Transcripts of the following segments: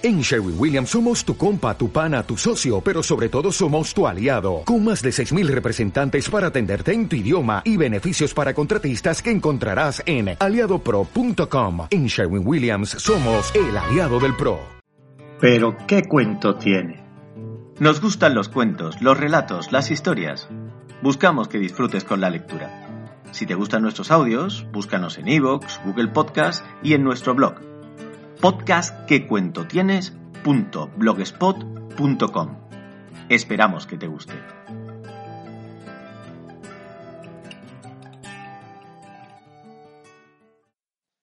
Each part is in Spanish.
En Sherwin Williams somos tu compa, tu pana, tu socio, pero sobre todo somos tu aliado, con más de 6.000 representantes para atenderte en tu idioma y beneficios para contratistas que encontrarás en aliadopro.com. En Sherwin Williams somos el aliado del PRO. Pero, ¿qué cuento tiene? Nos gustan los cuentos, los relatos, las historias. Buscamos que disfrutes con la lectura. Si te gustan nuestros audios, búscanos en iVoox, Google Podcast y en nuestro blog podcastquecuentotienes.blogspot.com. Esperamos que te guste.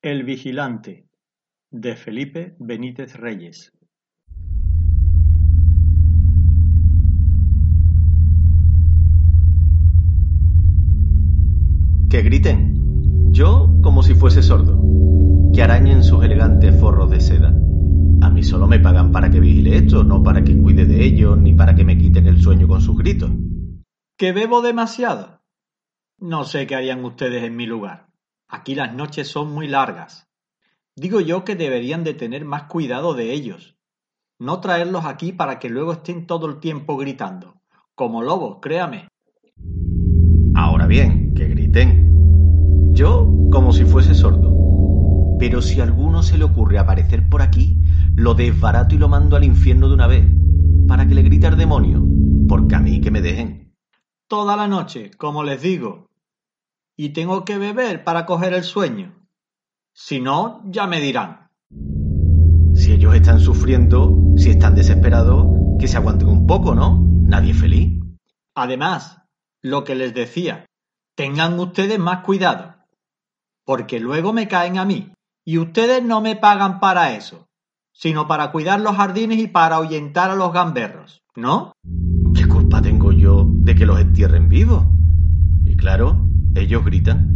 El vigilante de Felipe Benítez Reyes. Que griten. Yo como si fuese sordo que arañen sus elegantes forros de seda. A mí solo me pagan para que vigile esto, no para que cuide de ellos, ni para que me quiten el sueño con sus gritos. ¿Que bebo demasiado? No sé qué harían ustedes en mi lugar. Aquí las noches son muy largas. Digo yo que deberían de tener más cuidado de ellos. No traerlos aquí para que luego estén todo el tiempo gritando. Como lobos, créame. Ahora bien, que griten. Yo como si fuese sordo. Pero si a alguno se le ocurre aparecer por aquí, lo desbarato y lo mando al infierno de una vez, para que le grite al demonio, porque a mí que me dejen. Toda la noche, como les digo. Y tengo que beber para coger el sueño. Si no, ya me dirán. Si ellos están sufriendo, si están desesperados, que se aguanten un poco, ¿no? Nadie es feliz. Además, lo que les decía, tengan ustedes más cuidado, porque luego me caen a mí y ustedes no me pagan para eso, sino para cuidar los jardines y para ahuyentar a los gamberros, ¿no? ¿Qué culpa tengo yo de que los entierren vivos? Y claro, ellos gritan.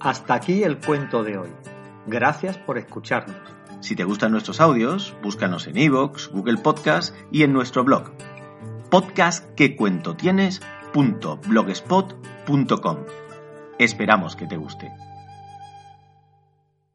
Hasta aquí el cuento de hoy. Gracias por escucharnos. Si te gustan nuestros audios, búscanos en iVoox, Google Podcast y en nuestro blog podcastquecuentotienes.blogspot.com. Esperamos que te guste.